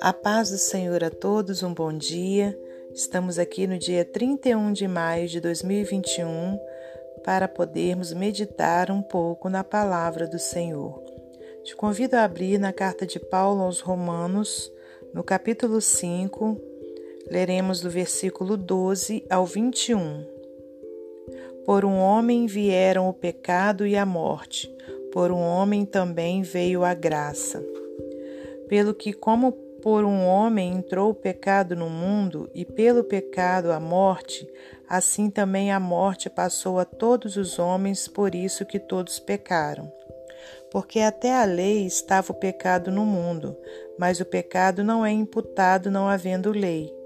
A paz do Senhor a todos, um bom dia. Estamos aqui no dia 31 de maio de 2021 para podermos meditar um pouco na palavra do Senhor. Te convido a abrir na carta de Paulo aos Romanos, no capítulo 5, leremos do versículo 12 ao 21. Por um homem vieram o pecado e a morte, por um homem também veio a graça. Pelo que, como por um homem entrou o pecado no mundo, e pelo pecado a morte, assim também a morte passou a todos os homens, por isso que todos pecaram. Porque até a lei estava o pecado no mundo, mas o pecado não é imputado não havendo lei.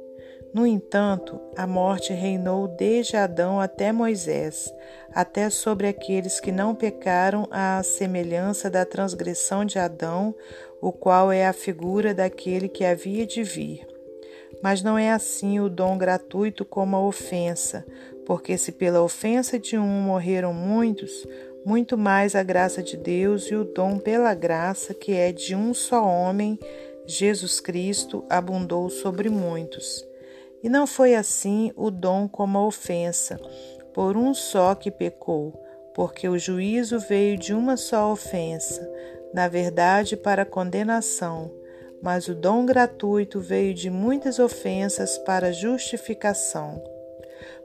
No entanto, a morte reinou desde Adão até Moisés, até sobre aqueles que não pecaram à semelhança da transgressão de Adão, o qual é a figura daquele que havia de vir. Mas não é assim o dom gratuito como a ofensa, porque se pela ofensa de um morreram muitos, muito mais a graça de Deus e o dom pela graça, que é de um só homem, Jesus Cristo, abundou sobre muitos. E não foi assim o dom como a ofensa, por um só que pecou, porque o juízo veio de uma só ofensa, na verdade para condenação, mas o dom gratuito veio de muitas ofensas para justificação.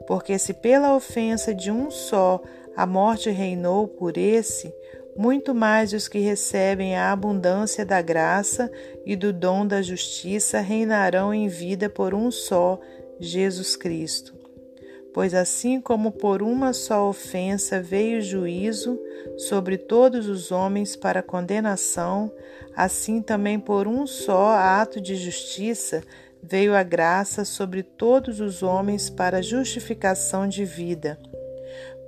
Porque se pela ofensa de um só a morte reinou por esse, muito mais os que recebem a abundância da graça e do dom da justiça reinarão em vida por um só, Jesus Cristo. Pois assim como por uma só ofensa veio o juízo sobre todos os homens para condenação, assim também por um só ato de justiça veio a graça sobre todos os homens para justificação de vida.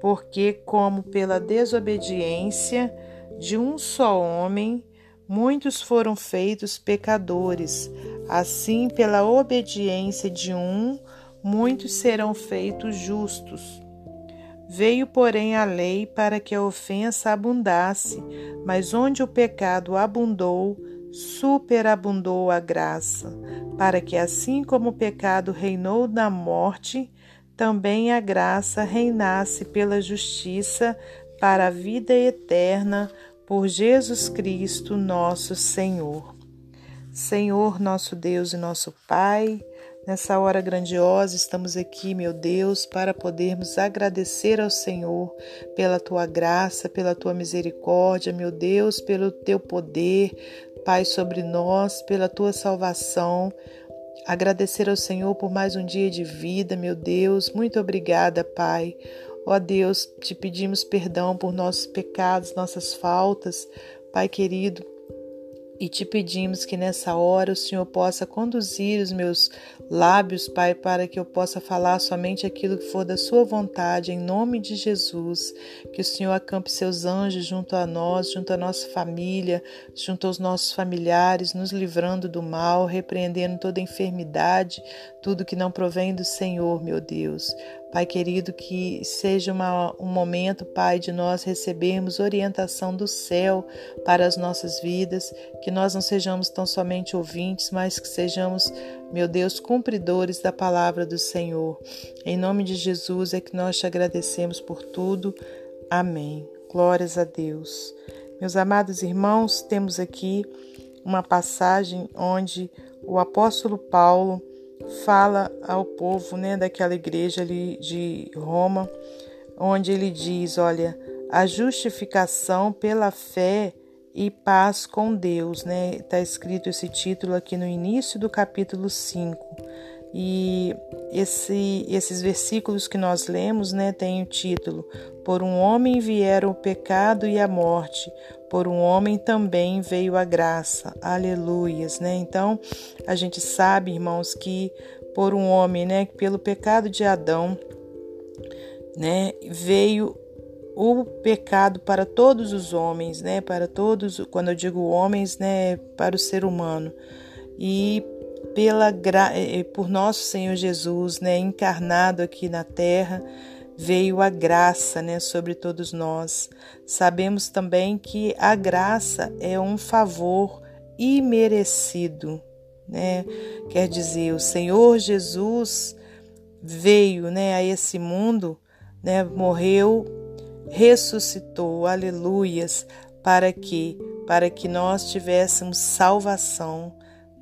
Porque, como pela desobediência de um só homem, muitos foram feitos pecadores, assim pela obediência de um, muitos serão feitos justos. Veio, porém, a lei para que a ofensa abundasse, mas onde o pecado abundou, superabundou a graça, para que assim como o pecado reinou na morte, também a graça reinasse pela justiça para a vida eterna por Jesus Cristo, nosso Senhor. Senhor, nosso Deus e nosso Pai, Nessa hora grandiosa, estamos aqui, meu Deus, para podermos agradecer ao Senhor pela tua graça, pela tua misericórdia, meu Deus, pelo teu poder, Pai, sobre nós, pela tua salvação. Agradecer ao Senhor por mais um dia de vida, meu Deus. Muito obrigada, Pai. Ó Deus, te pedimos perdão por nossos pecados, nossas faltas. Pai querido, e te pedimos que nessa hora o Senhor possa conduzir os meus lábios, Pai, para que eu possa falar somente aquilo que for da Sua vontade, em nome de Jesus. Que o Senhor acampe seus anjos junto a nós, junto à nossa família, junto aos nossos familiares, nos livrando do mal, repreendendo toda enfermidade, tudo que não provém do Senhor, meu Deus. Pai querido, que seja uma, um momento, Pai, de nós recebermos orientação do céu para as nossas vidas, que nós não sejamos tão somente ouvintes, mas que sejamos, meu Deus, cumpridores da palavra do Senhor. Em nome de Jesus é que nós te agradecemos por tudo. Amém. Glórias a Deus. Meus amados irmãos, temos aqui uma passagem onde o apóstolo Paulo fala ao povo né, daquela igreja ali de Roma, onde ele diz: Olha, a justificação pela fé e paz com Deus, né? Está escrito esse título aqui no início do capítulo 5. E esse, esses versículos que nós lemos, né, tem o título: Por um homem vieram o pecado e a morte, por um homem também veio a graça. Aleluias, né? Então, a gente sabe, irmãos, que por um homem, né, pelo pecado de Adão, né, veio o pecado para todos os homens, né, para todos, quando eu digo homens, né, para o ser humano. E pela por nosso Senhor Jesus, né, encarnado aqui na terra, veio a graça, né, sobre todos nós. Sabemos também que a graça é um favor imerecido, né? Quer dizer, o Senhor Jesus veio, né, a esse mundo, né, morreu, ressuscitou, aleluias, para que para que nós tivéssemos salvação,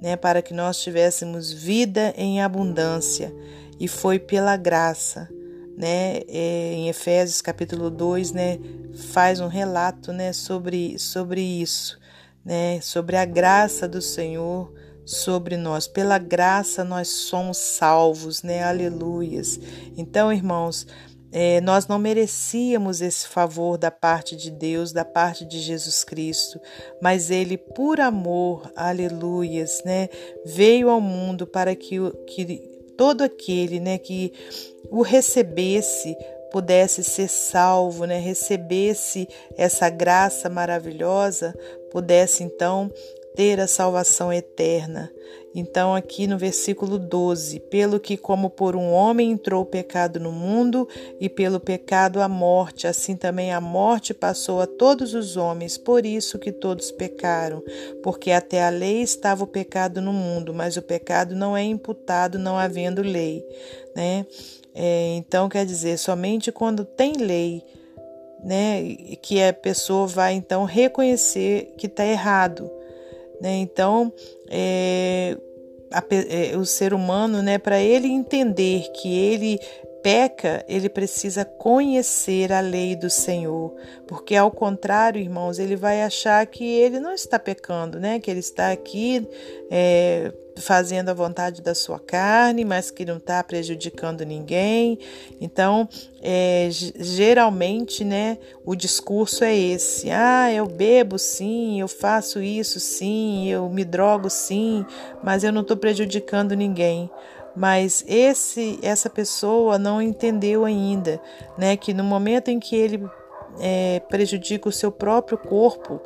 né, para que nós tivéssemos vida em abundância, e foi pela graça, né, é, em Efésios capítulo 2, né, faz um relato, né, sobre, sobre isso, né, sobre a graça do Senhor sobre nós. Pela graça nós somos salvos, né, aleluias. Então, irmãos, é, nós não merecíamos esse favor da parte de Deus, da parte de Jesus Cristo, mas Ele, por amor, aleluias, né, veio ao mundo para que, que todo aquele né, que o recebesse pudesse ser salvo, né, recebesse essa graça maravilhosa, pudesse então ter a salvação eterna. Então, aqui no versículo 12: Pelo que, como por um homem entrou o pecado no mundo, e pelo pecado a morte, assim também a morte passou a todos os homens, por isso que todos pecaram. Porque até a lei estava o pecado no mundo, mas o pecado não é imputado não havendo lei. Né? É, então, quer dizer, somente quando tem lei, né, que a pessoa vai então reconhecer que está errado. Né? Então, é, a, é, o ser humano, né, para ele entender que ele peca, ele precisa conhecer a lei do Senhor, porque ao contrário, irmãos, ele vai achar que ele não está pecando, né? Que ele está aqui é, fazendo a vontade da sua carne, mas que não está prejudicando ninguém. Então, é, geralmente, né, o discurso é esse: ah, eu bebo sim, eu faço isso sim, eu me drogo sim, mas eu não estou prejudicando ninguém mas esse essa pessoa não entendeu ainda, né, que no momento em que ele é, prejudica o seu próprio corpo,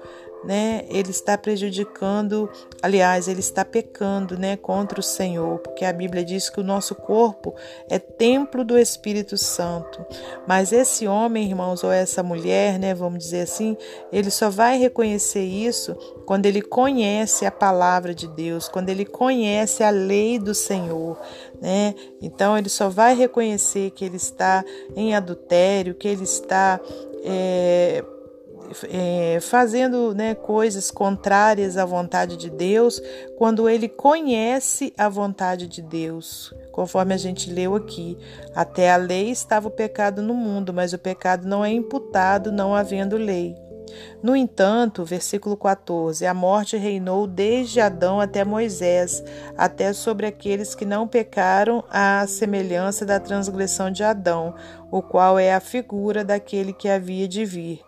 né, ele está prejudicando, aliás, ele está pecando, né, contra o Senhor, porque a Bíblia diz que o nosso corpo é templo do Espírito Santo. Mas esse homem, irmãos, ou essa mulher, né, vamos dizer assim, ele só vai reconhecer isso quando ele conhece a palavra de Deus, quando ele conhece a lei do Senhor, né? Então ele só vai reconhecer que ele está em adultério, que ele está é, é, fazendo né, coisas contrárias à vontade de Deus, quando ele conhece a vontade de Deus, conforme a gente leu aqui. Até a lei estava o pecado no mundo, mas o pecado não é imputado, não havendo lei. No entanto, versículo 14: a morte reinou desde Adão até Moisés, até sobre aqueles que não pecaram, à semelhança da transgressão de Adão, o qual é a figura daquele que havia de vir.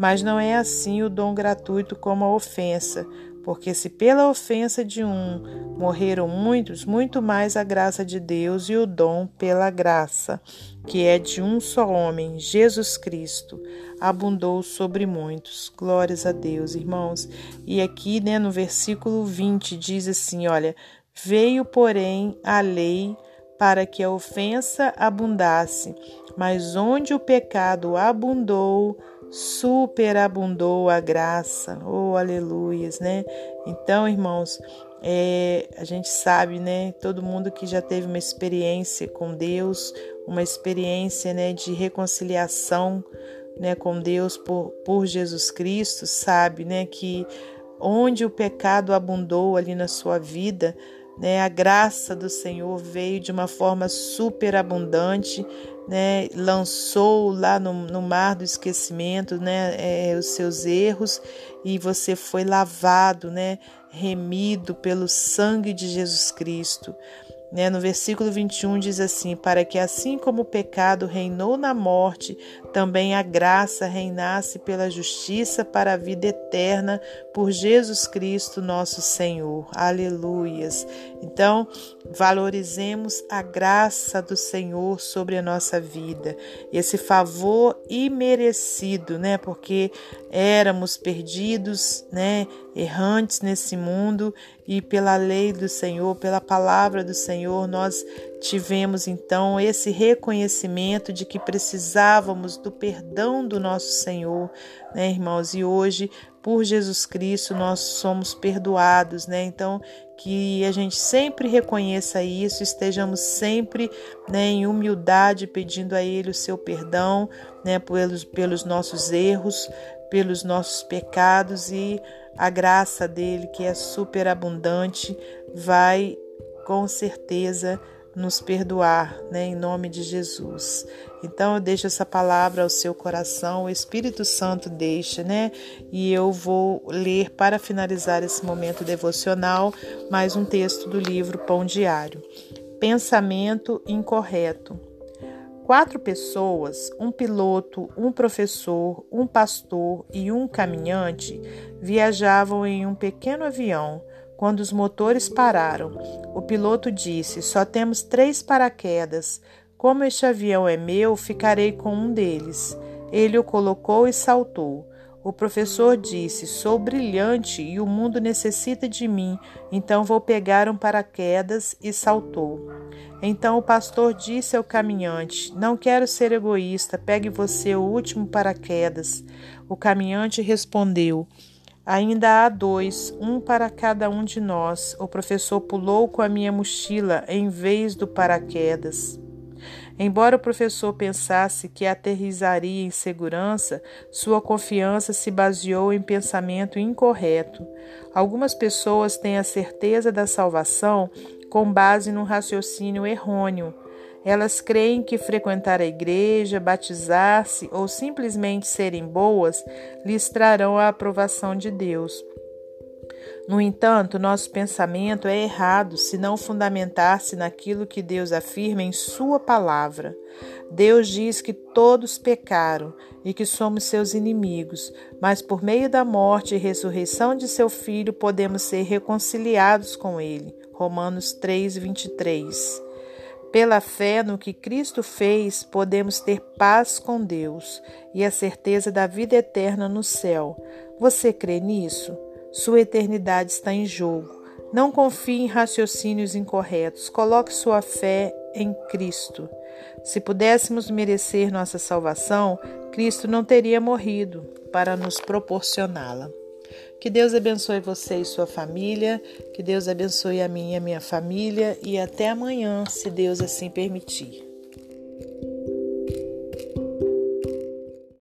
Mas não é assim o dom gratuito como a ofensa, porque se pela ofensa de um morreram muitos, muito mais a graça de Deus e o dom pela graça, que é de um só homem, Jesus Cristo, abundou sobre muitos. Glórias a Deus, irmãos. E aqui, né, no versículo 20 diz assim, olha: "Veio, porém, a lei para que a ofensa abundasse, mas onde o pecado abundou, superabundou a graça. Oh, aleluias, né? Então, irmãos, é, a gente sabe, né? Todo mundo que já teve uma experiência com Deus, uma experiência, né, de reconciliação, né, com Deus por, por Jesus Cristo, sabe, né, que onde o pecado abundou ali na sua vida, né, a graça do Senhor veio de uma forma superabundante, né, lançou lá no, no mar do esquecimento né, é, os seus erros e você foi lavado, né, remido pelo sangue de Jesus Cristo. Né? No versículo 21 diz assim: Para que assim como o pecado reinou na morte, também a graça reinasse pela justiça para a vida eterna por Jesus Cristo, nosso Senhor. Aleluias. Então, valorizemos a graça do Senhor sobre a nossa vida, esse favor imerecido, né? Porque éramos perdidos, né? Errantes nesse mundo e pela lei do Senhor, pela palavra do Senhor, nós tivemos então esse reconhecimento de que precisávamos do perdão do nosso Senhor, né, irmãos? E hoje, por Jesus Cristo, nós somos perdoados, né? Então, que a gente sempre reconheça isso, estejamos sempre né, em humildade pedindo a Ele o seu perdão, né, pelos, pelos nossos erros, pelos nossos pecados e a graça dele, que é superabundante, vai com certeza nos perdoar, né, em nome de Jesus. Então eu deixo essa palavra ao seu coração, o Espírito Santo deixa, né? E eu vou ler para finalizar esse momento devocional mais um texto do livro Pão Diário. Pensamento incorreto. Quatro pessoas, um piloto, um professor, um pastor e um caminhante, viajavam em um pequeno avião quando os motores pararam, o piloto disse: Só temos três paraquedas. Como este avião é meu, ficarei com um deles. Ele o colocou e saltou. O professor disse: Sou brilhante e o mundo necessita de mim, então vou pegar um paraquedas e saltou. Então o pastor disse ao caminhante: Não quero ser egoísta, pegue você o último paraquedas. O caminhante respondeu: Ainda há dois, um para cada um de nós. O professor pulou com a minha mochila em vez do paraquedas. Embora o professor pensasse que aterrizaria em segurança, sua confiança se baseou em pensamento incorreto. Algumas pessoas têm a certeza da salvação com base num raciocínio errôneo. Elas creem que frequentar a igreja, batizar-se ou simplesmente serem boas lhes trarão a aprovação de Deus. No entanto, nosso pensamento é errado se não fundamentar-se naquilo que Deus afirma em Sua palavra. Deus diz que todos pecaram e que somos seus inimigos, mas por meio da morte e ressurreição de seu Filho podemos ser reconciliados com Ele. Romanos 3, 23. Pela fé no que Cristo fez, podemos ter paz com Deus e a certeza da vida eterna no céu. Você crê nisso? Sua eternidade está em jogo. Não confie em raciocínios incorretos. Coloque sua fé em Cristo. Se pudéssemos merecer nossa salvação, Cristo não teria morrido para nos proporcioná-la. Que Deus abençoe você e sua família, que Deus abençoe a mim e a minha família e até amanhã, se Deus assim permitir.